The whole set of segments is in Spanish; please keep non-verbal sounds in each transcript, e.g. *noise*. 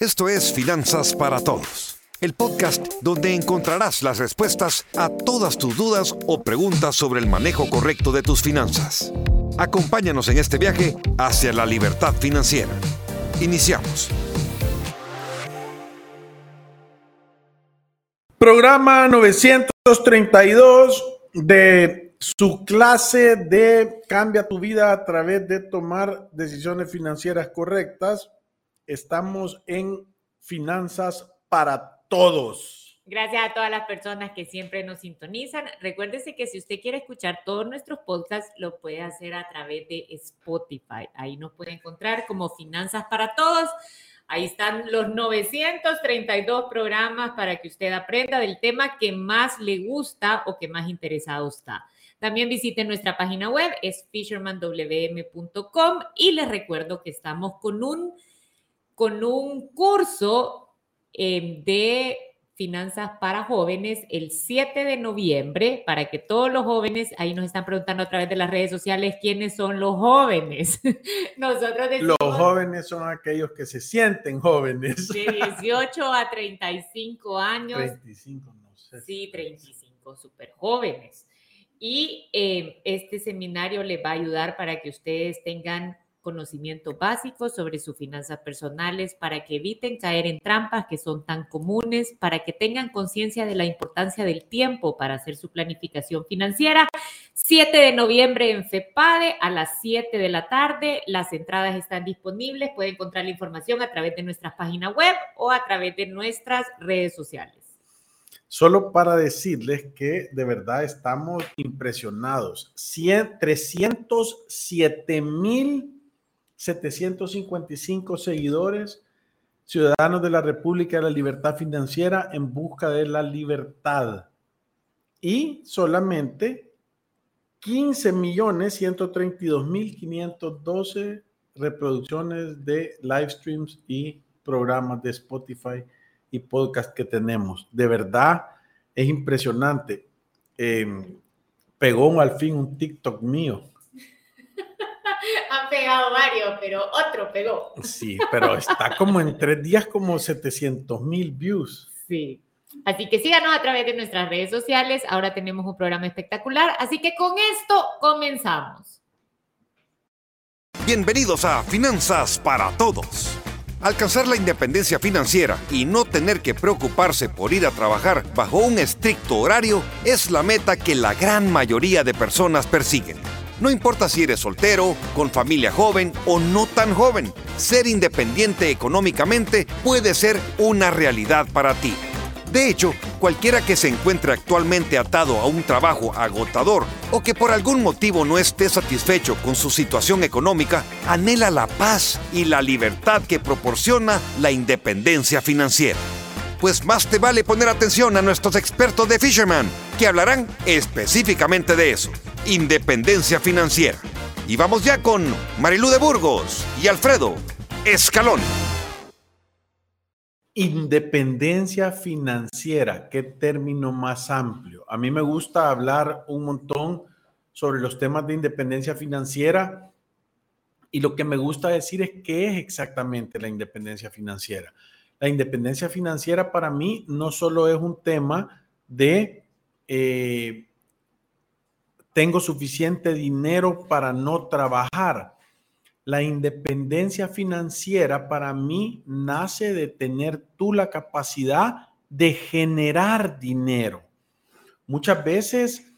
Esto es Finanzas para Todos, el podcast donde encontrarás las respuestas a todas tus dudas o preguntas sobre el manejo correcto de tus finanzas. Acompáñanos en este viaje hacia la libertad financiera. Iniciamos. Programa 932 de su clase de Cambia tu vida a través de tomar decisiones financieras correctas estamos en Finanzas para Todos. Gracias a todas las personas que siempre nos sintonizan. Recuérdese que si usted quiere escuchar todos nuestros podcasts, lo puede hacer a través de Spotify. Ahí nos puede encontrar como Finanzas para Todos. Ahí están los 932 programas para que usted aprenda del tema que más le gusta o que más interesado está. También visite nuestra página web, es fishermanwm.com y les recuerdo que estamos con un con un curso eh, de finanzas para jóvenes el 7 de noviembre, para que todos los jóvenes, ahí nos están preguntando a través de las redes sociales quiénes son los jóvenes. *laughs* Nosotros decimos, Los jóvenes son aquellos que se sienten jóvenes. De 18 a 35 años. 35, no sé. Sí, 35, súper jóvenes. Y eh, este seminario les va a ayudar para que ustedes tengan conocimiento básico sobre sus finanzas personales para que eviten caer en trampas que son tan comunes, para que tengan conciencia de la importancia del tiempo para hacer su planificación financiera. 7 de noviembre en FEPADE a las 7 de la tarde. Las entradas están disponibles. Pueden encontrar la información a través de nuestra página web o a través de nuestras redes sociales. Solo para decirles que de verdad estamos impresionados. 100, 307 mil 755 seguidores, ciudadanos de la República de la Libertad Financiera en busca de la libertad. Y solamente 15 millones 132 mil 512 reproducciones de live streams y programas de Spotify y podcast que tenemos. De verdad, es impresionante. Eh, pegó al fin un TikTok mío han pegado varios, pero otro pegó. Sí, pero está como en tres días como 700 mil views. Sí. Así que síganos a través de nuestras redes sociales. Ahora tenemos un programa espectacular. Así que con esto comenzamos. Bienvenidos a Finanzas para Todos. Alcanzar la independencia financiera y no tener que preocuparse por ir a trabajar bajo un estricto horario es la meta que la gran mayoría de personas persiguen. No importa si eres soltero, con familia joven o no tan joven, ser independiente económicamente puede ser una realidad para ti. De hecho, cualquiera que se encuentre actualmente atado a un trabajo agotador o que por algún motivo no esté satisfecho con su situación económica, anhela la paz y la libertad que proporciona la independencia financiera. Pues más te vale poner atención a nuestros expertos de Fisherman, que hablarán específicamente de eso independencia financiera. Y vamos ya con Marilú de Burgos y Alfredo Escalón. Independencia financiera, qué término más amplio. A mí me gusta hablar un montón sobre los temas de independencia financiera y lo que me gusta decir es qué es exactamente la independencia financiera. La independencia financiera para mí no solo es un tema de eh, tengo suficiente dinero para no trabajar. La independencia financiera para mí nace de tener tú la capacidad de generar dinero. Muchas veces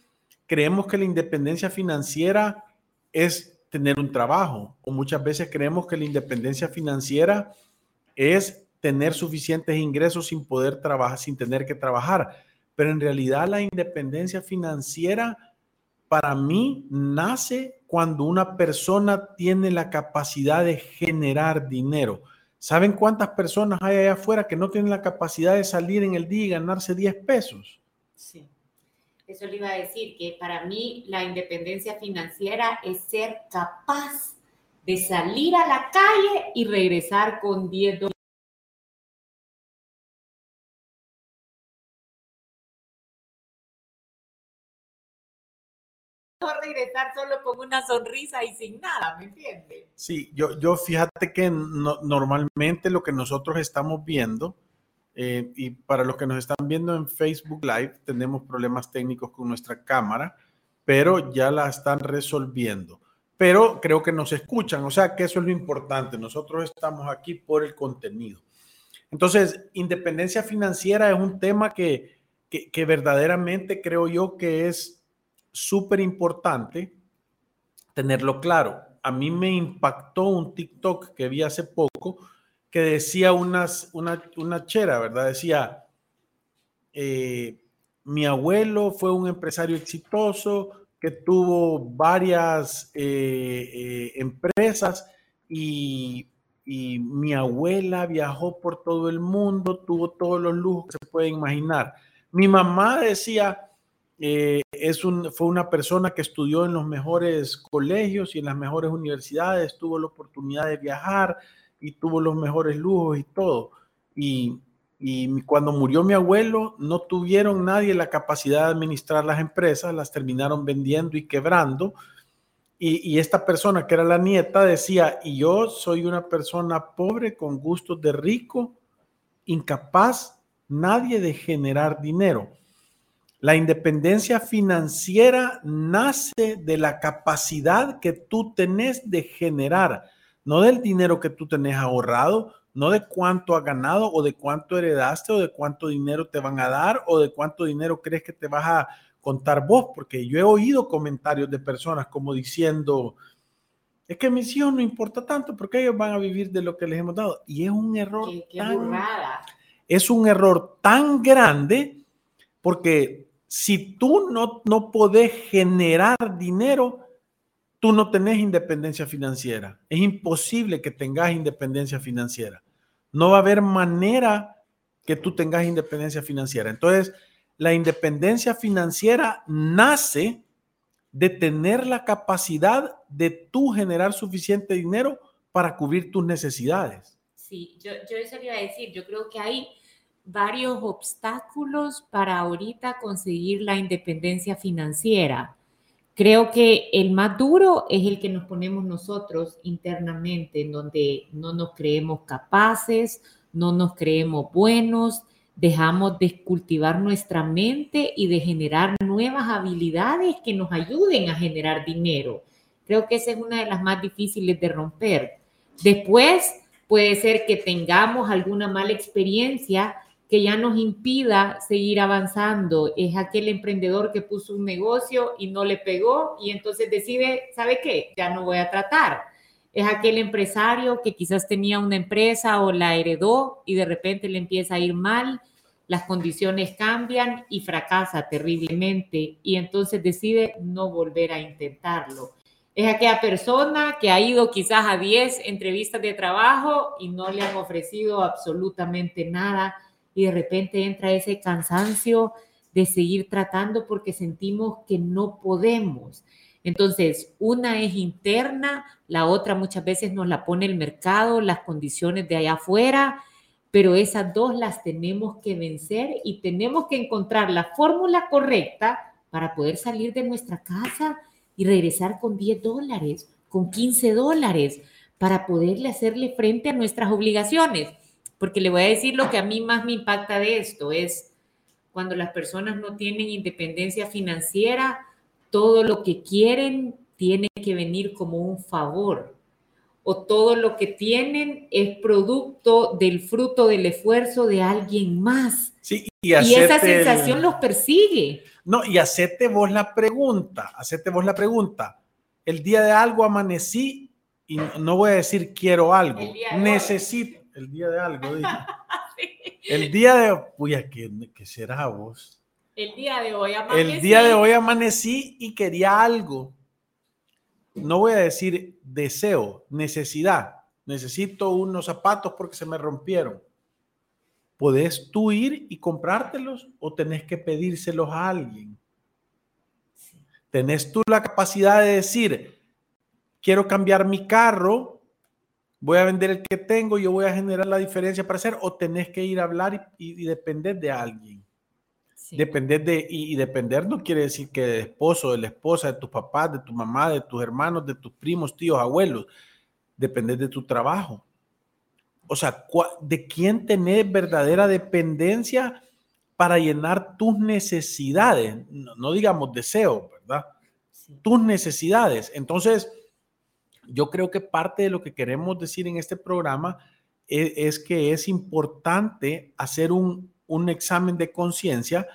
creemos que la independencia financiera es tener un trabajo o muchas veces creemos que la independencia financiera es tener suficientes ingresos sin poder trabajar, sin tener que trabajar. Pero en realidad la independencia financiera para mí nace cuando una persona tiene la capacidad de generar dinero. ¿Saben cuántas personas hay allá afuera que no tienen la capacidad de salir en el día y ganarse 10 pesos? Sí, eso le iba a decir, que para mí la independencia financiera es ser capaz de salir a la calle y regresar con 10 dólares regresar solo con una sonrisa y sin nada, ¿me entiendes? Sí, yo, yo fíjate que normalmente lo que nosotros estamos viendo, eh, y para los que nos están viendo en Facebook Live, tenemos problemas técnicos con nuestra cámara, pero ya la están resolviendo. Pero creo que nos escuchan, o sea que eso es lo importante. Nosotros estamos aquí por el contenido. Entonces, independencia financiera es un tema que, que, verdaderamente creo yo que es súper importante tenerlo claro. A mí me impactó un TikTok que vi hace poco que decía unas, una, una chera, ¿verdad? Decía, eh, mi abuelo fue un empresario exitoso que tuvo varias eh, eh, empresas y, y, mi abuela viajó por todo el mundo, tuvo todos los lujos que se pueden imaginar. Mi mamá decía, eh, es un, fue una persona que estudió en los mejores colegios y en las mejores universidades, tuvo la oportunidad de viajar y tuvo los mejores lujos y todo. Y, y cuando murió mi abuelo, no tuvieron nadie la capacidad de administrar las empresas, las terminaron vendiendo y quebrando. Y, y, esta persona, que era la nieta, decía, y yo soy una persona pobre con gustos de rico, incapaz nadie de generar dinero. La independencia financiera nace de la capacidad que tú tenés de generar, no del dinero que tú tenés ahorrado, no de cuánto has ganado o de cuánto heredaste o de cuánto dinero te van a dar o de cuánto dinero crees que te vas a contar vos, porque yo he oído comentarios de personas como diciendo, es que mis hijos no importa tanto porque ellos van a vivir de lo que les hemos dado. Y es un error es un error tan grande porque si tú no, no podés generar dinero, tú no tenés independencia financiera. Es imposible que tengas independencia financiera. No va a haber manera que tú tengas independencia financiera. Entonces, la independencia financiera nace de tener la capacidad de tú generar suficiente dinero para cubrir tus necesidades. Sí, yo, yo eso iba a decir, yo creo que hay varios obstáculos para ahorita conseguir la independencia financiera. Creo que el más duro es el que nos ponemos nosotros internamente, en donde no nos creemos capaces, no nos creemos buenos, dejamos de cultivar nuestra mente y de generar nuevas habilidades que nos ayuden a generar dinero. Creo que esa es una de las más difíciles de romper. Después puede ser que tengamos alguna mala experiencia que ya nos impida seguir avanzando. Es aquel emprendedor que puso un negocio y no le pegó y entonces decide, ¿sabe qué? Ya no voy a tratar. Es aquel empresario que quizás tenía una empresa o la heredó y de repente le empieza a ir mal, las condiciones cambian y fracasa terriblemente y entonces decide no volver a intentarlo. Es aquella persona que ha ido quizás a 10 entrevistas de trabajo y no le han ofrecido absolutamente nada y de repente entra ese cansancio de seguir tratando porque sentimos que no podemos. Entonces, una es interna, la otra muchas veces nos la pone el mercado, las condiciones de allá afuera, pero esas dos las tenemos que vencer y tenemos que encontrar la fórmula correcta para poder salir de nuestra casa y regresar con 10 dólares, con 15 dólares, para poderle hacerle frente a nuestras obligaciones porque le voy a decir lo que a mí más me impacta de esto, es cuando las personas no tienen independencia financiera, todo lo que quieren tiene que venir como un favor o todo lo que tienen es producto del fruto del esfuerzo de alguien más. Sí, y, esa sensación los persigue. No, y hacete vos la pregunta, hacete vos la pregunta. El día de algo amanecí y no voy a decir quiero algo, necesito el día de algo, *laughs* El día de, uy, ¿qué, ¿qué, será vos? El día de hoy amanecí. El día de hoy amanecí y quería algo. No voy a decir deseo, necesidad. Necesito unos zapatos porque se me rompieron. ¿Podés tú ir y comprártelos o tenés que pedírselos a alguien? ¿Tenés tú la capacidad de decir, quiero cambiar mi carro voy a vender el que tengo, yo voy a generar la diferencia para hacer, o tenés que ir a hablar y, depender de alguien. Depender de, y, depender no quiere decir que de esposo, de la esposa, de tus papás, de tu mamá, de tus hermanos, de tus primos, tíos, abuelos. Depender de tu trabajo. O sea, ¿de quién tenés verdadera dependencia para llenar tus necesidades? No, digamos deseo, ¿verdad? Tus necesidades. Entonces, yo creo que parte de lo que queremos decir en este programa es, es que es importante hacer un, un examen de conciencia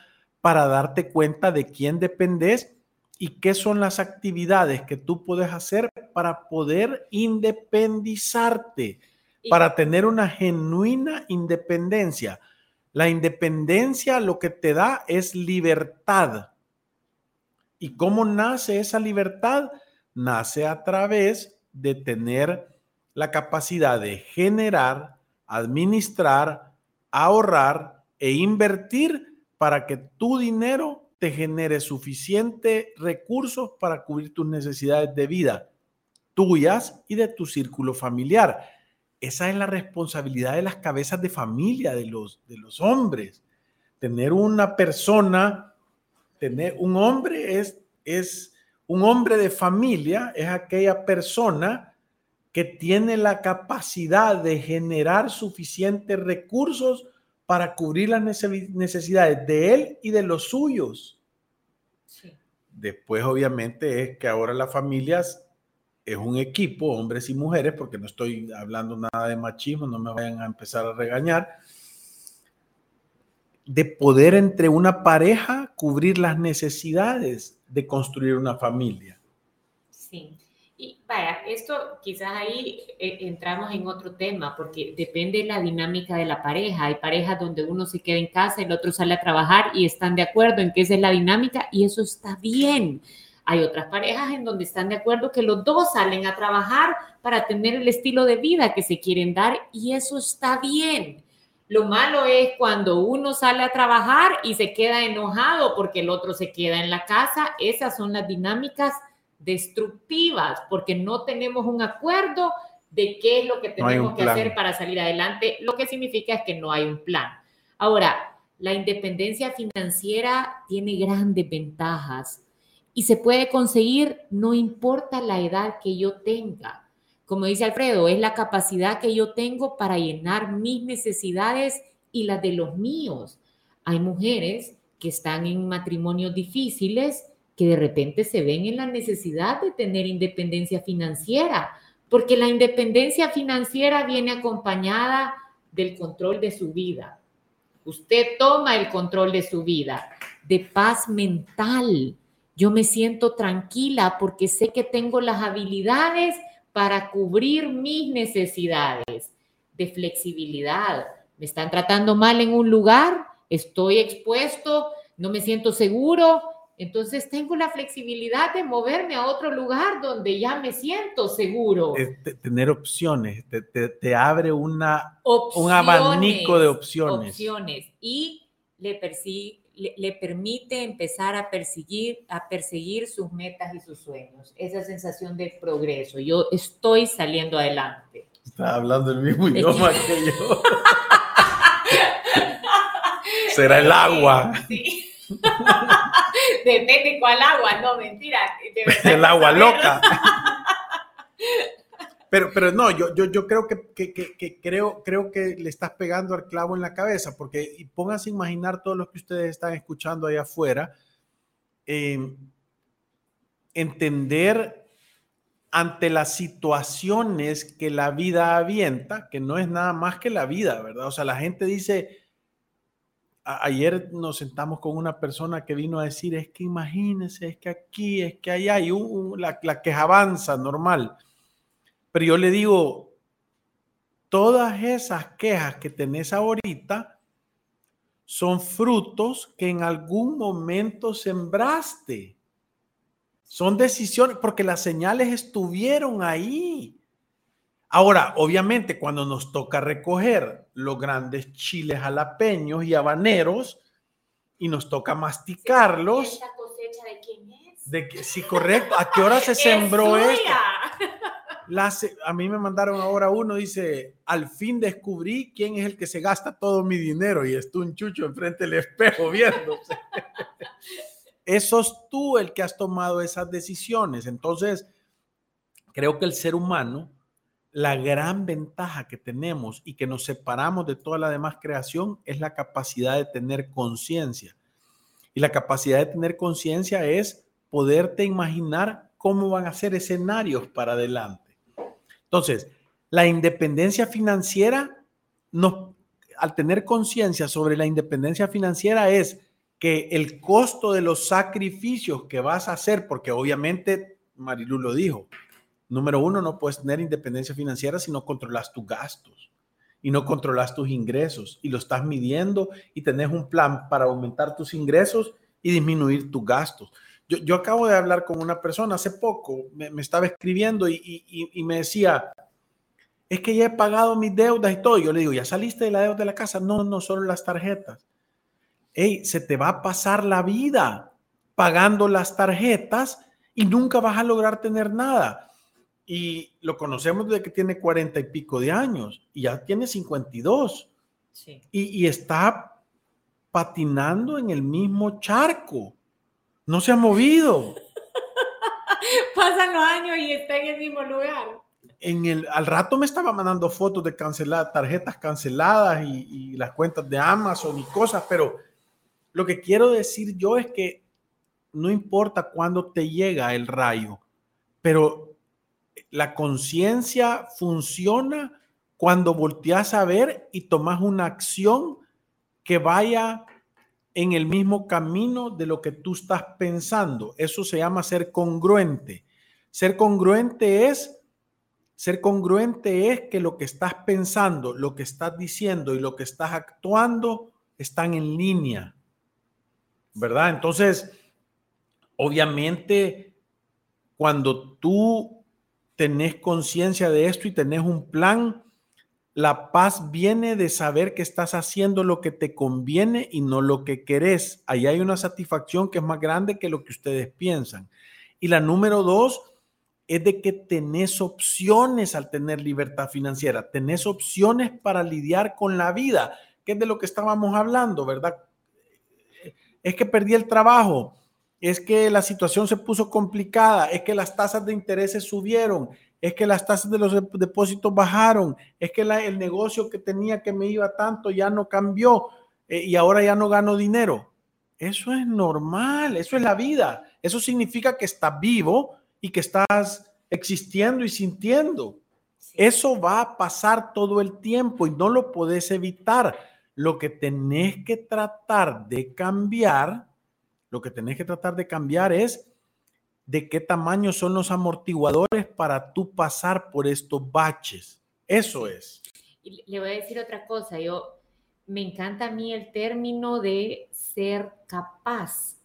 para darte cuenta de quién dependes y qué son las actividades que tú puedes hacer para poder independizarte, para tener una genuina independencia. La independencia lo que te da es libertad. ¿Y cómo nace esa libertad? Nace a través de tener la capacidad de generar, administrar, ahorrar e invertir para que tu dinero te genere suficiente recursos para cubrir tus necesidades de vida, tuyas y de tu círculo familiar. Esa es la responsabilidad de las cabezas de familia, de los, de los hombres. Tener una persona, tener un hombre es, es un hombre de familia, es aquella persona que tiene la capacidad de generar suficientes recursos para cubrir las necesidades de él y de los suyos. Después, obviamente, es que ahora las familias es un equipo, hombres y mujeres, porque no estoy hablando nada de machismo, no me vayan a empezar a regañar, de poder entre una pareja cubrir las necesidades de construir una familia. Sí. Y vaya, esto quizás ahí eh, entramos en otro tema, porque depende de la dinámica de la pareja. Hay parejas donde uno se queda en casa, el otro sale a trabajar y están de acuerdo en que esa es la dinámica y eso está bien. Hay otras parejas en donde están de acuerdo que los dos salen a trabajar para tener el estilo de vida que se quieren dar y eso está bien. Lo malo es cuando uno sale a trabajar y se queda enojado porque el otro se queda en la casa. Esas son las dinámicas destructivas porque no tenemos un acuerdo de qué es lo que tenemos que hacer para salir adelante, lo que significa es que no hay un plan. Ahora, la independencia financiera tiene grandes ventajas y se puede conseguir no importa la edad que yo tenga. Como dice Alfredo, es la capacidad que yo tengo para llenar mis necesidades y las de los míos. Hay mujeres que están en matrimonios difíciles que de repente se ven en la necesidad de tener independencia financiera, porque la independencia financiera viene acompañada del control de su vida. Usted toma el control de su vida, de paz mental. Yo me siento tranquila porque sé que tengo las habilidades para cubrir mis necesidades de flexibilidad. Me están tratando mal en un lugar, estoy expuesto, no me siento seguro, entonces tengo la flexibilidad de moverme a otro lugar donde ya me siento seguro. tener opciones, te, abre una, un abanico de opciones. Opciones y le, le, permite empezar a perseguir, a perseguir sus metas y sus sueños. Esa sensación de progreso. Yo estoy saliendo adelante. Está hablando el mismo idioma *laughs* que yo. Será el agua. Sí. *laughs* Depende cuál agua, no, mentira. *laughs* El agua loca. Pero, pero no, yo, yo, yo creo que, que, que, creo, creo que le estás pegando al clavo en la cabeza, porque y pónganse a imaginar todo lo que ustedes están escuchando allá afuera, em, entender ante las situaciones que la vida avienta, que no es nada más que la vida, ¿verdad? O sea, la gente dice, ayer nos sentamos con una persona que vino a decir, es que imagínense, es que aquí, es que allá hay un, la, queja avanza normal. Pero yo le digo, todas esas quejas que tenés ahorita son frutos que en algún momento sembraste. Son decisiones, porque las señales estuvieron ahí. Ahora, obviamente, cuando nos toca recoger los grandes chiles jalapeños y habaneros y nos toca masticarlos. ¿Esta cosecha de quién es? De que, sí, correcto. ¿A qué hora se *laughs* sembró esto? A mí me mandaron ahora uno, dice, al fin descubrí quién es el que se gasta todo mi dinero y está un chucho enfrente del espejo *laughs* viéndose. Eso es tú el que has tomado esas decisiones. Entonces, creo que el ser humano, la gran ventaja que tenemos y que nos separamos de toda la demás creación es la capacidad de tener conciencia. Y la capacidad de tener conciencia es poderte imaginar cómo van a ser escenarios para adelante. Entonces, la independencia financiera, al tener conciencia sobre la independencia financiera es que el costo de los sacrificios que vas a hacer, porque obviamente Marilu lo dijo, número uno, no puedes tener independencia financiera si no controlas tus gastos y no controlas tus ingresos y lo estás midiendo y tenés un plan para aumentar tus ingresos y disminuir tus gastos. Yo, acabo de hablar con una persona hace poco, me, estaba escribiendo y, y, me decía, es que ya he pagado mis deudas y todo. Yo le digo, ¿ya saliste de la deuda de la casa? No, no, solo las tarjetas hey, se te va a pasar la vida pagando las tarjetas y nunca vas a lograr tener nada. Y lo conocemos desde que tiene cuarenta y pico de años y ya tiene 52. Sí. Y, y está patinando en el mismo charco. No se ha movido. *laughs* Pasan los años y está en el mismo lugar. En el, al rato me estaba mandando fotos de canceladas, tarjetas canceladas y, y, las cuentas de Amazon y cosas, pero lo que quiero decir yo es que no importa cuándo te llega el rayo, pero la conciencia funciona cuando volteas a ver y tomas una acción que vaya en el mismo camino de lo que tú estás pensando. Eso se llama ser congruente. Ser congruente es ser congruente es que lo que estás pensando, lo que estás diciendo y lo que estás actuando están en línea. ¿verdad? Entonces, obviamente, cuando tú tenés conciencia de esto y tenés un plan, la paz viene de saber que estás haciendo lo que te conviene y no lo que querés. Ahí hay una satisfacción que es más grande que lo que ustedes piensan. Y la número dos es de que tenés opciones al tener libertad financiera, tenés opciones para lidiar con la vida, que es de lo que estábamos hablando, ¿verdad? es que perdí el trabajo, es que la situación se puso complicada, es que las tasas de intereses subieron, es que las tasas de los depósitos bajaron, es que el negocio que tenía que me iba tanto ya no cambió eh, y ahora ya no gano dinero. Eso es normal, eso es la vida. Eso significa que estás vivo y que estás existiendo y sintiendo. Eso va a pasar todo el tiempo y no lo puedes evitar. Lo que tenés que tratar de cambiar, lo que tenés que tratar de cambiar es de qué tamaño son los amortiguadores para tú pasar por estos baches. Eso es. Y le voy a decir otra cosa. Yo me encanta a mí el término de ser capaz,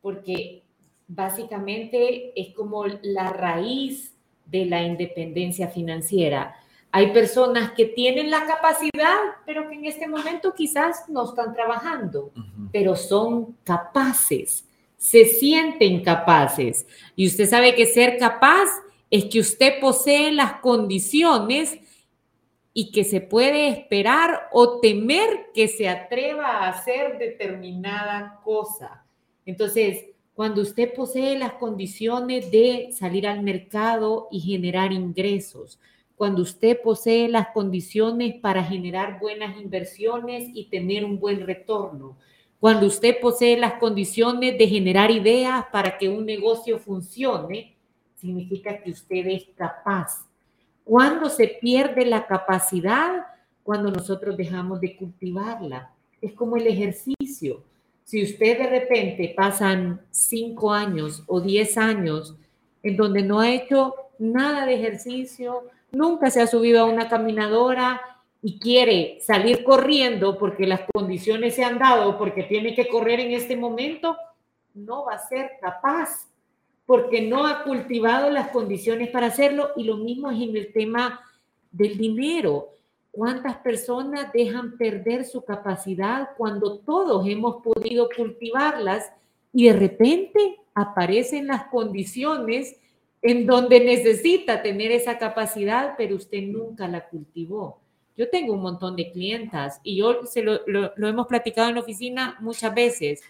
porque básicamente es como la raíz de la independencia financiera. Hay personas que tienen la capacidad, pero que en este momento quizás no están trabajando, pero son capaces, se sienten capaces. Y usted sabe que ser capaz es que usted posee las condiciones y que se puede esperar o temer que se atreva a hacer determinada cosa. Entonces, cuando usted posee las condiciones de salir al mercado y generar ingresos, cuando usted posee las condiciones para generar buenas inversiones y tener un buen retorno, cuando usted posee las condiciones de generar ideas para que un negocio funcione, significa que usted es capaz. Cuando se pierde la capacidad, cuando nosotros dejamos de cultivarla. Es como el ejercicio. Si usted de repente pasan cinco años o diez años en donde no ha hecho nada de ejercicio, nunca se ha subido a una caminadora y quiere salir corriendo porque las condiciones se han dado, porque tiene que correr en este momento, no va a ser capaz, porque no ha cultivado las condiciones para hacerlo. Y lo mismo es en el tema del dinero. ¿Cuántas personas dejan perder su capacidad cuando todos hemos podido cultivarlas y de repente aparecen las condiciones en donde necesita tener esa capacidad, pero usted nunca la cultivó. Yo tengo un montón de clientas y yo se lo, lo, hemos platicado en la oficina muchas veces.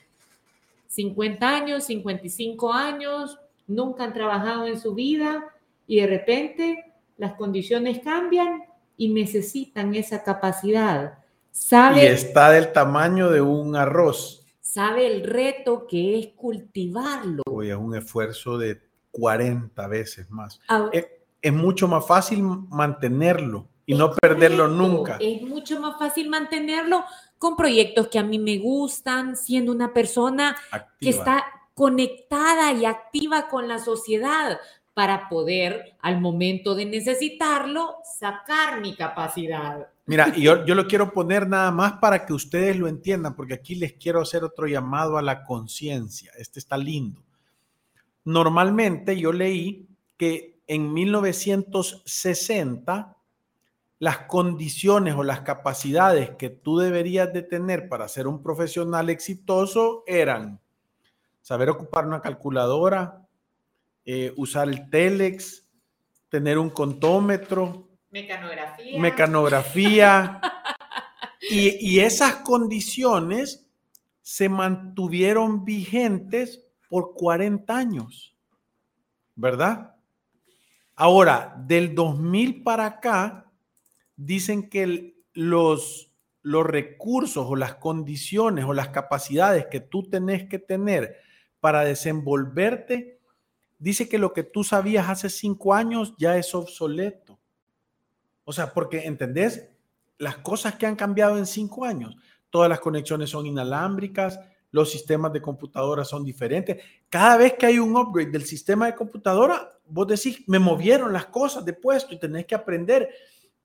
50 años, 55 años, nunca han trabajado en su vida y de repente las condiciones cambian y necesitan esa capacidad. ¿Sabe? Y está del tamaño de un arroz. Sabe el reto que es cultivarlo. Oye, es un esfuerzo de 40 veces más. es, es, mucho más fácil mantenerlo y no perderlo nunca. Es mucho más fácil mantenerlo con proyectos que a mí me gustan, siendo una persona que está conectada y activa con la sociedad para poder, al momento de necesitarlo, sacar mi capacidad. Mira, yo, *laughs* yo lo quiero poner nada más para que ustedes lo entiendan, porque aquí les quiero hacer otro llamado a la conciencia. Este está lindo. Normalmente yo leí que en 1960 las condiciones o las capacidades que tú deberías de tener para ser un profesional exitoso eran saber ocupar una calculadora, eh, usar el telex, tener un contómetro, mecanografía, mecanografía y, y esas condiciones se mantuvieron vigentes por 40 años, ¿verdad? Ahora, del 2000 para acá, dicen que los, los recursos o las condiciones o las capacidades que tú tenés que tener para desenvolverte, dice que lo que tú sabías hace cinco años ya es obsoleto. O sea, porque, ¿entendés? Las cosas que han cambiado en cinco años, todas las conexiones son inalámbricas, los sistemas de computadora son diferentes. Cada vez que hay un upgrade del sistema de computadora, vos decís, me movieron las cosas de puesto y tenés que aprender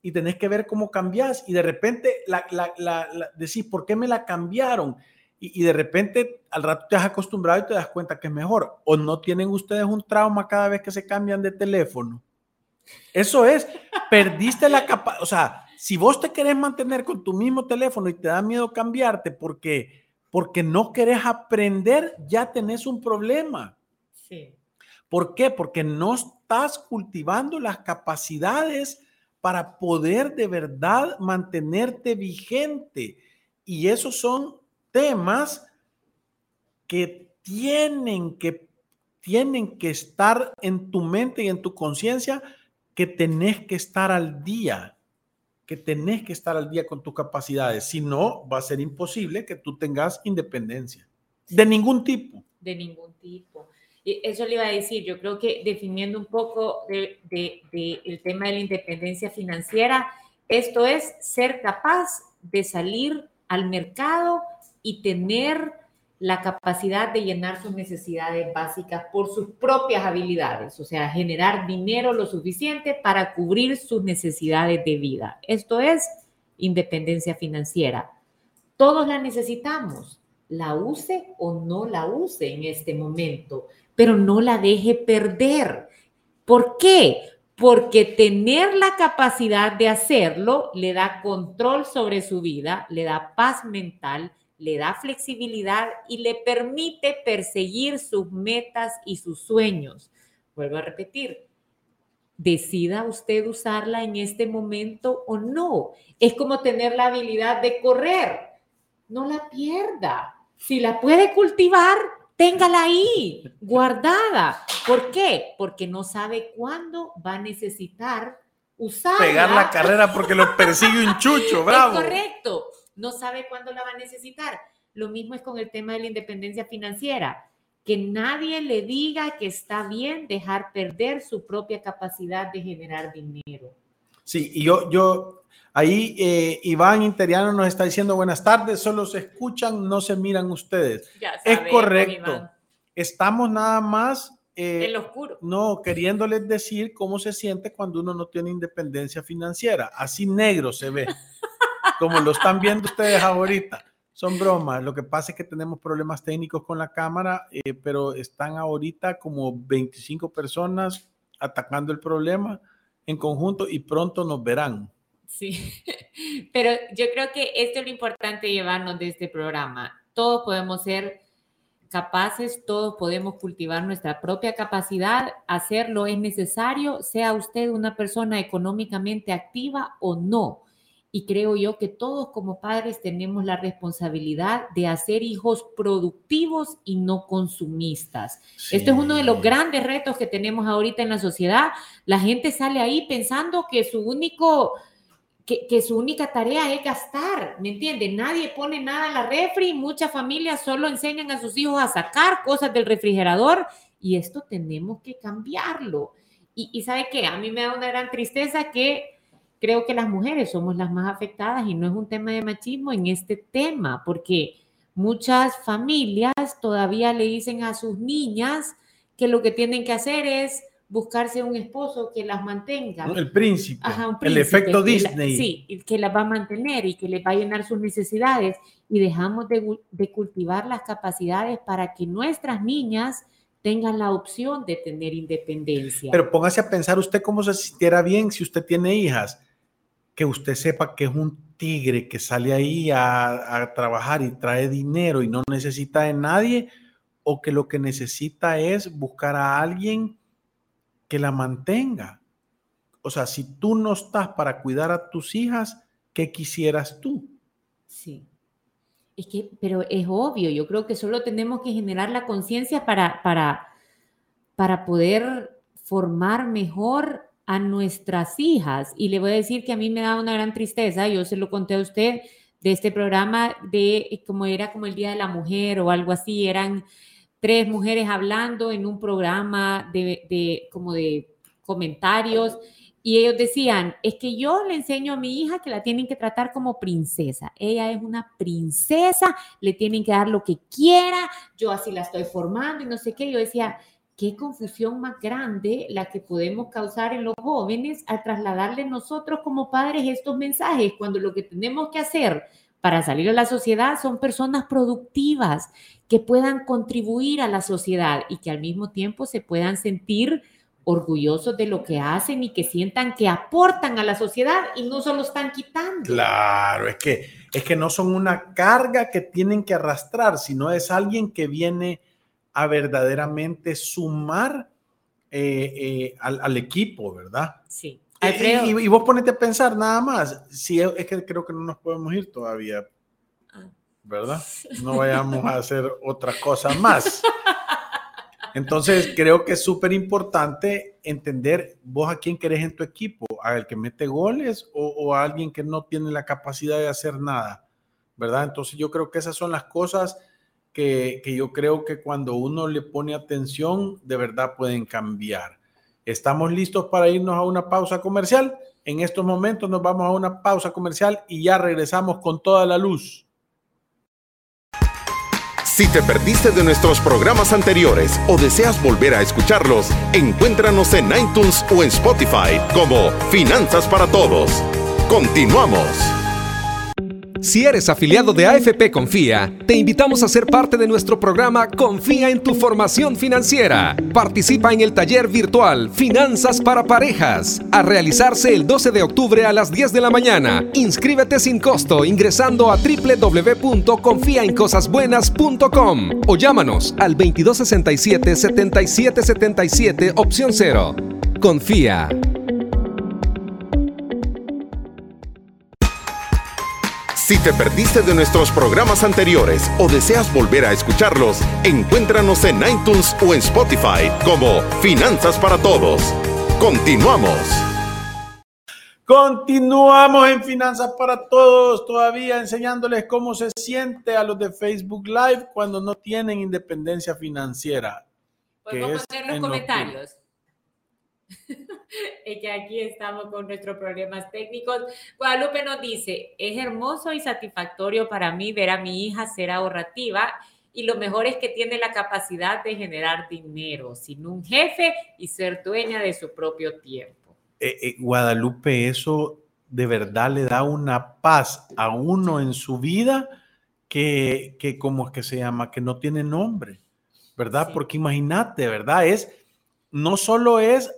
y tenés que ver cómo cambias y de repente la, decís, ¿por qué me la cambiaron? Y, de repente al rato te has acostumbrado y te das cuenta que es mejor. ¿O no tienen ustedes un trauma cada vez que se cambian de teléfono? Eso es, perdiste la capacidad, o sea, si vos te querés mantener con tu mismo teléfono y te da miedo cambiarte porque, porque no querés aprender, ya tenés un problema. Sí. ¿Por qué? Porque no estás cultivando las capacidades para poder de verdad mantenerte vigente. Y esos son temas que tienen que, tienen que estar en tu mente y en tu conciencia, que tenés que estar al día, que tenés que estar al día con tus capacidades. Si no, va a ser imposible que tú tengas independencia de ningún tipo. De ningún tipo eso le iba a decir, yo creo que definiendo un poco el tema de la independencia financiera, esto es ser capaz de salir al mercado y tener la capacidad de llenar sus necesidades básicas por sus propias habilidades, o sea, generar dinero lo suficiente para cubrir sus necesidades de vida. Esto es independencia financiera. Todos la necesitamos, la use o no la use en este momento pero no la deje perder. ¿Por qué? Porque tener la capacidad de hacerlo le da control sobre su vida, le da paz mental, le da flexibilidad y le permite perseguir sus metas y sus sueños. Vuelvo a repetir, decida usted usarla en este momento o no. Es como tener la habilidad de correr. No la pierda. Si la puede cultivar, téngala ahí, guardada. ¿Por qué? Porque no sabe cuándo va a necesitar usarla. Pegar la carrera porque lo persigue un chucho, bravo. correcto, no sabe cuándo la va a necesitar. Lo mismo es con el tema de la independencia financiera. Que nadie le diga que está bien dejar perder su propia capacidad de generar dinero. Sí, y yo, yo, ahí eh, Iván Interiano nos está diciendo buenas tardes, solo se escuchan, no se miran ustedes. es correcto. Estamos nada más... Eh, en lo oscuro. No, queriéndoles decir cómo se siente cuando uno no tiene independencia financiera. Así negro se ve, *laughs* como lo están viendo ustedes ahorita. Son bromas. Lo que pasa es que tenemos problemas técnicos con la cámara, eh, pero están ahorita como 25 personas atacando el problema en conjunto y pronto nos verán. Sí, *laughs* pero yo creo que esto es lo importante llevarnos de este programa. Todos podemos ser capaces, todos podemos cultivar nuestra propia capacidad, hacerlo es necesario, sea usted una persona económicamente activa o no. Y creo yo que todos como padres tenemos la responsabilidad de hacer hijos productivos y no consumistas. Esto es uno de los grandes retos que tenemos ahorita en la sociedad. La gente sale ahí pensando que su único que, su única tarea es gastar, ¿me entiende? Nadie pone nada en la refri, muchas familias solo enseñan a sus hijos a sacar cosas del refrigerador y esto tenemos que cambiarlo. Y, y sabe qué, a mí me da una gran tristeza que creo que las mujeres somos las más afectadas y no es un tema de machismo en este tema, porque muchas familias todavía le dicen a sus niñas que lo que tienen que hacer es buscarse un esposo que las mantenga. El príncipe, el efecto Disney. sí, que las va a mantener y que les va a llenar sus necesidades y dejamos de, de, cultivar las capacidades para que nuestras niñas tengan la opción de tener independencia. Pero póngase a pensar usted cómo se sintiera bien si usted tiene hijas, que usted sepa que es un tigre que sale ahí a, trabajar y trae dinero y no necesita de nadie, o que lo que necesita es buscar a alguien que la mantenga. O sea, si tú no estás para cuidar a tus hijas, ¿qué quisieras tú? Sí. Es que, pero es obvio, yo creo que solo tenemos que generar la conciencia para, para, para poder formar mejor a nuestras hijas. Y le voy a decir que a mí me da una gran tristeza, yo se lo conté a usted, de este programa de como era como el Día de la Mujer o algo así, eran tres mujeres hablando en un programa de, como de comentarios y ellos decían, es que yo le enseño a mi hija que la tienen que tratar como princesa. Ella es una princesa, le tienen que dar lo que quiera, yo así la estoy formando y no sé qué. Yo decía, qué confusión más grande la que podemos causar en los jóvenes al trasladarle nosotros como padres estos mensajes, cuando lo que tenemos que hacer para salir a la sociedad son personas productivas que puedan contribuir a la sociedad y que al mismo tiempo se puedan sentir orgullosos de lo que hacen y que sientan que aportan a la sociedad y no solo están quitando. Claro, es que es que no son una carga que tienen que arrastrar, sino es alguien que viene a verdaderamente sumar eh, eh, al, equipo, ¿verdad? Sí. Y, vos ponete a pensar nada más, si es, que creo que no nos podemos ir todavía, ah. ¿verdad? *laughs* No vayamos a hacer otra cosa más. Entonces, creo que es súper importante entender vos a quién querés en tu equipo, a el que mete goles o, a alguien que no tiene la capacidad de hacer nada, ¿verdad? Entonces, yo creo que esas son las cosas que, yo creo que cuando uno le pone atención, de verdad pueden cambiar. Estamos listos para irnos a una pausa comercial. En estos momentos nos vamos a una pausa comercial y ya regresamos con toda la luz. Si te perdiste de nuestros programas anteriores o deseas volver a escucharlos, encuéntranos en iTunes o en Spotify como Finanzas para Todos. Continuamos. Si eres afiliado de AFP Confía, te invitamos a ser parte de nuestro programa Confía en tu formación financiera. Participa en el taller virtual Finanzas para Parejas, a realizarse el 12 de octubre a las 10 de la mañana. Inscríbete sin costo ingresando a www.confiaencosasbuenas.com o llámanos al 2267 7777 opción 0. Confía Si te perdiste de nuestros programas anteriores o deseas volver a escucharlos, encuéntranos en iTunes o en Spotify como Finanzas para Todos. Continuamos. Continuamos en Finanzas para Todos, todavía enseñándoles cómo se siente a los de Facebook Live cuando no tienen independencia financiera. Podemos poner los comentarios. Es *laughs* que aquí estamos con nuestros problemas técnicos. Guadalupe nos dice, es hermoso y satisfactorio para mí ver a mi hija ser ahorrativa y lo mejor es que tiene la capacidad de generar dinero sin un jefe y ser dueña de su propio tiempo. Eh, eh, Guadalupe, eso de verdad le da una paz a uno en su vida que, que ¿cómo es que se llama? Que no tiene nombre, ¿verdad? Porque imagínate, ¿verdad? Es, no solo es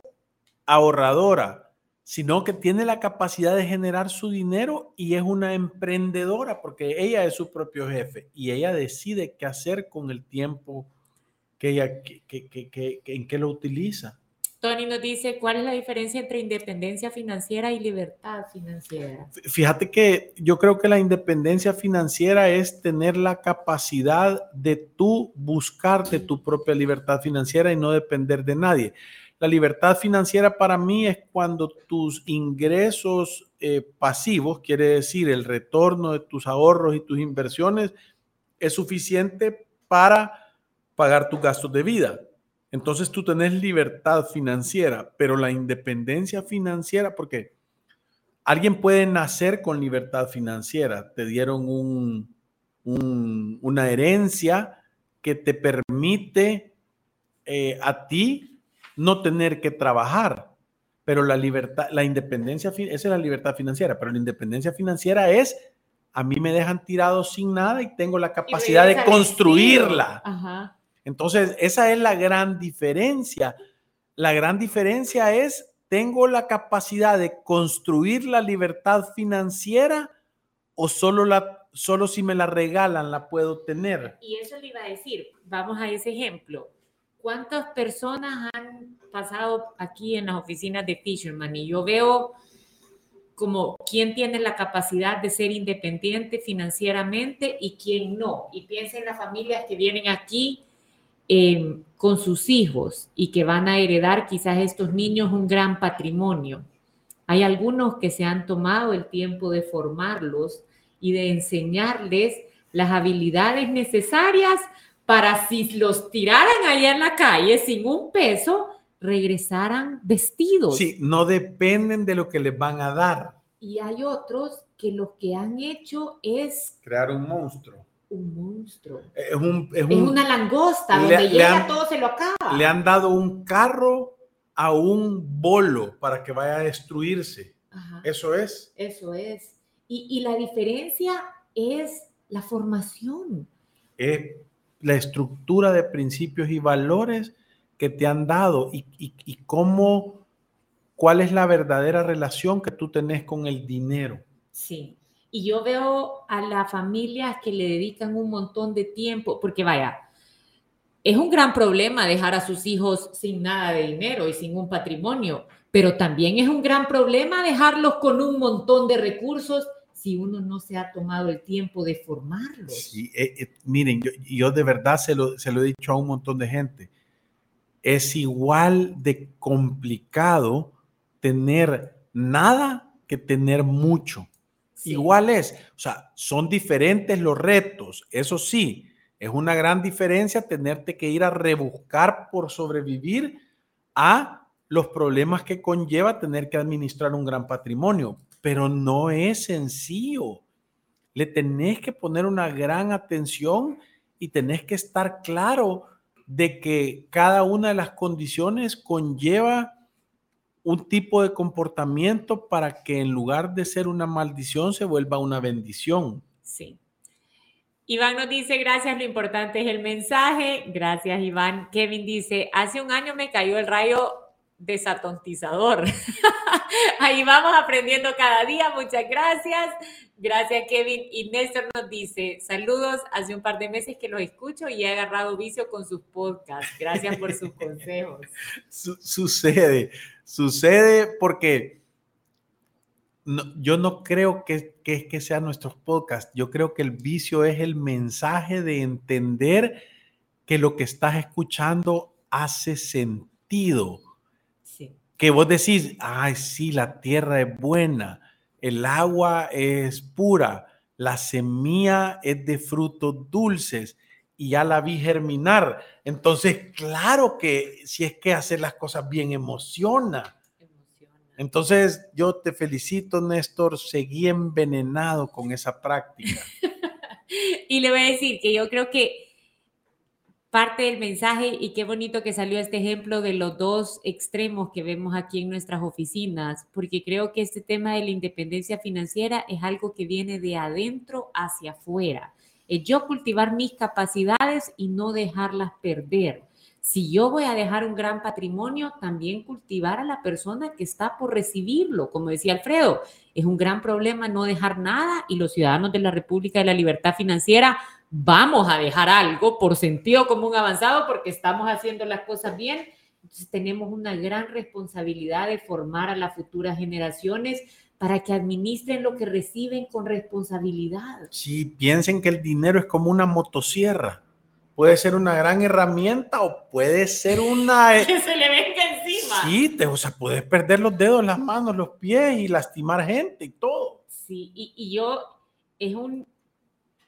ahorradora, sino que tiene la capacidad de generar su dinero y es una emprendedora porque ella es su propio jefe y ella decide qué hacer con el tiempo que ella, que, en qué lo utiliza. Tony nos dice, ¿cuál es la diferencia entre independencia financiera y libertad financiera? Fíjate que yo creo que la independencia financiera es tener la capacidad de tú buscar de tu propia libertad financiera y no depender de nadie. La libertad financiera para mí es cuando tus ingresos eh, pasivos, quiere decir el retorno de tus ahorros y tus inversiones, es suficiente para pagar tus gastos de vida. Entonces tú tenés libertad financiera, pero la independencia financiera, porque alguien puede nacer con libertad financiera, te dieron una herencia que te permite eh, a ti no tener que trabajar. Pero la libertad, la independencia, esa es la libertad financiera, pero la independencia financiera es, a mí me dejan tirado sin nada y tengo la capacidad de construirla. Entonces, esa es la gran diferencia. La gran diferencia es, tengo la capacidad de construir la libertad financiera o solo la solo si me la regalan la puedo tener. Y eso le iba a decir, vamos a ese ejemplo. ¿Cuántas personas han pasado aquí en las oficinas de Fisherman? Y yo veo como quién tiene la capacidad de ser independiente financieramente y quién no. Y piensa en las familias que vienen aquí em, con sus hijos y que van a heredar quizás estos niños un gran patrimonio. Hay algunos que se han tomado el tiempo de formarlos y de enseñarles las habilidades necesarias para si los tiraran ahí en la calle sin un peso, regresaran vestidos. Sí, no dependen de lo que les van a dar. Y hay otros que lo que han hecho es... Crear un monstruo. Un monstruo. Es, un, es, una langosta, donde llega todo se lo acaba. Le han dado un carro a un bolo para que vaya a destruirse. Eso es. Eso es. Y, y la diferencia es la formación. Es la estructura de principios y valores que te han dado y, y, cómo, cuál es la verdadera relación que tú tenés con el dinero. Sí, y yo veo a las familias que le dedican un montón de tiempo, porque vaya, es un gran problema dejar a sus hijos sin nada de dinero y sin un patrimonio, pero también es un gran problema dejarlos con un montón de recursos si uno no se ha tomado el tiempo de formarlos. Sí, eh, eh, miren, yo, de verdad se lo, se lo he dicho a un montón de gente. Es igual de complicado tener nada que tener mucho. Igual es, o sea, son diferentes los retos, eso sí, es una gran diferencia tenerte que ir a rebuscar por sobrevivir a los problemas que conlleva tener que administrar un gran patrimonio pero no es sencillo. Le tenés que poner una gran atención y tenés que estar claro de que cada una de las condiciones conlleva un tipo de comportamiento para que en lugar de ser una maldición se vuelva una bendición. Sí. Iván nos dice, gracias, lo importante es el mensaje. Gracias, Iván. Kevin dice, hace un año me cayó el rayo desatontizador. *laughs* Ahí vamos aprendiendo cada día. Muchas gracias. Gracias, Kevin. Y Néstor nos dice, saludos, hace un par de meses que los escucho y he agarrado vicio con sus podcasts. Gracias por sus consejos. *laughs* sucede, sucede porque yo no creo que, que, que sean nuestros podcasts. Yo creo que el vicio es el mensaje de entender que lo que estás escuchando hace sentido que vos decís, ay, sí, la tierra es buena, el agua es pura, la semilla es de frutos dulces y ya la vi germinar. Entonces, claro que si es que hacer las cosas bien emociona. Entonces, yo te felicito, Néstor, seguí envenenado con esa práctica. *laughs* y le voy a decir que yo creo que parte del mensaje y qué bonito que salió este ejemplo de los dos extremos que vemos aquí en nuestras oficinas, porque creo que este tema de la independencia financiera es algo que viene de adentro hacia afuera. Es yo cultivar mis capacidades y no dejarlas perder. si yo voy a dejar un gran patrimonio, también cultivar a la persona que está por recibirlo. Como decía Alfredo, es un gran problema no dejar nada y los ciudadanos de la República de la Libertad Financiera vamos a dejar algo por sentido común avanzado porque estamos haciendo las cosas bien. Entonces tenemos una gran responsabilidad de formar a las futuras generaciones para que administren lo que reciben con responsabilidad. Sí, piensen que el dinero es como una motosierra puede ser una gran herramienta o puede ser una... *laughs* Que se le venga encima. Sí, te, o sea, puedes perder los dedos, las manos, los pies y lastimar gente y todo. Sí, y, y yo, es un,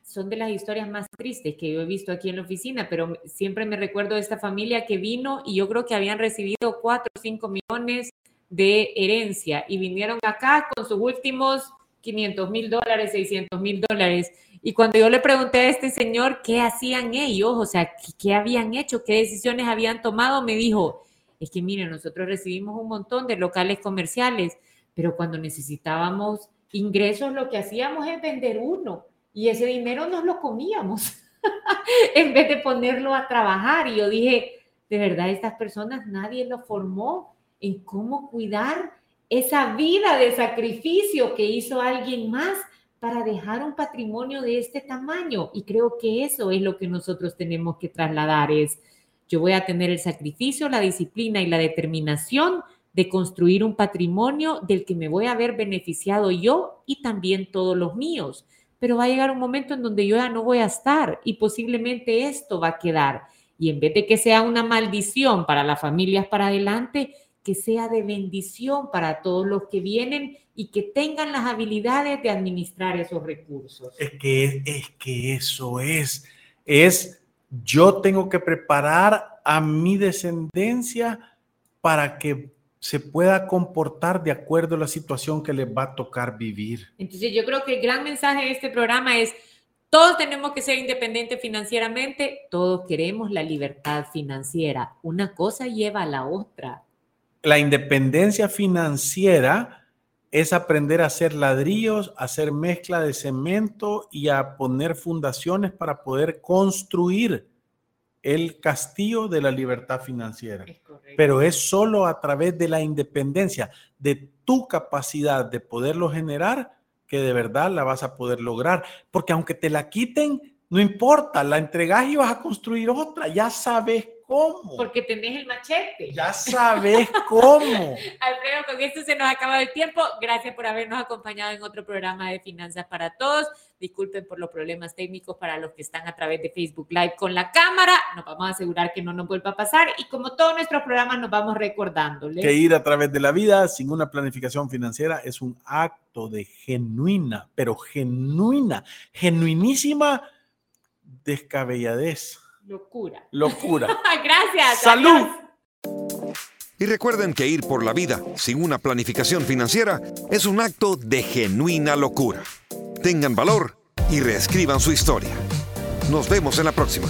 son de las historias más tristes que yo he visto aquí en la oficina, pero siempre me recuerdo de esta familia que vino y yo creo que habían recibido 4 o 5 millones de herencia y vinieron acá con sus últimos 500 mil dólares, 600 mil dólares. Y cuando yo le pregunté a este señor qué hacían ellos, o sea, qué, habían hecho, qué decisiones habían tomado, me dijo, es que miren, nosotros recibimos un montón de locales comerciales, pero cuando necesitábamos ingresos, lo que hacíamos es vender uno y ese dinero nos lo comíamos *laughs* en vez de ponerlo a trabajar. Y yo dije, de verdad, estas personas nadie lo formó en cómo cuidar esa vida de sacrificio que hizo alguien más para dejar un patrimonio de este tamaño. Y creo que eso es lo que nosotros tenemos que trasladar, es yo voy a tener el sacrificio, la disciplina y la determinación de construir un patrimonio del que me voy a ver beneficiado yo y también todos los míos. Pero va a llegar un momento en donde yo ya no voy a estar y posiblemente esto va a quedar. Y en vez de que sea una maldición para las familias para adelante, que sea de bendición para todos los que vienen y que tengan las habilidades de administrar esos recursos. Es que, es que eso es, es yo tengo que preparar a mi descendencia para que se pueda comportar de acuerdo a la situación que les va a tocar vivir. Entonces yo creo que el gran mensaje de este programa es, todos tenemos que ser independientes financieramente, todos queremos la libertad financiera. Una cosa lleva a la otra la independencia financiera es aprender a hacer ladrillos, a hacer mezcla de cemento y a poner fundaciones para poder construir el castillo de la libertad financiera. Pero es solo a través de la independencia, de tu capacidad de poderlo generar, que de verdad la vas a poder lograr. Porque aunque te la quiten, no importa, la entregas y vas a construir otra. Ya sabes cómo. Porque tenés el machete. Ya sabes cómo. *laughs* Alfredo, con esto se nos acaba el tiempo. Gracias por habernos acompañado en otro programa de Finanzas para Todos. Disculpen por los problemas técnicos para los que están a través de Facebook Live con la cámara. Nos vamos a asegurar que no nos vuelva a pasar. Y como todos nuestros programas, nos vamos recordándoles. Que ir a través de la vida sin una planificación financiera es un acto de genuina, pero genuina, genuinísima descabelladez Locura. Locura. *laughs* Gracias. Salud. Y recuerden que ir por la vida sin una planificación financiera es un acto de genuina locura. Tengan valor y reescriban su historia. Nos vemos en la próxima.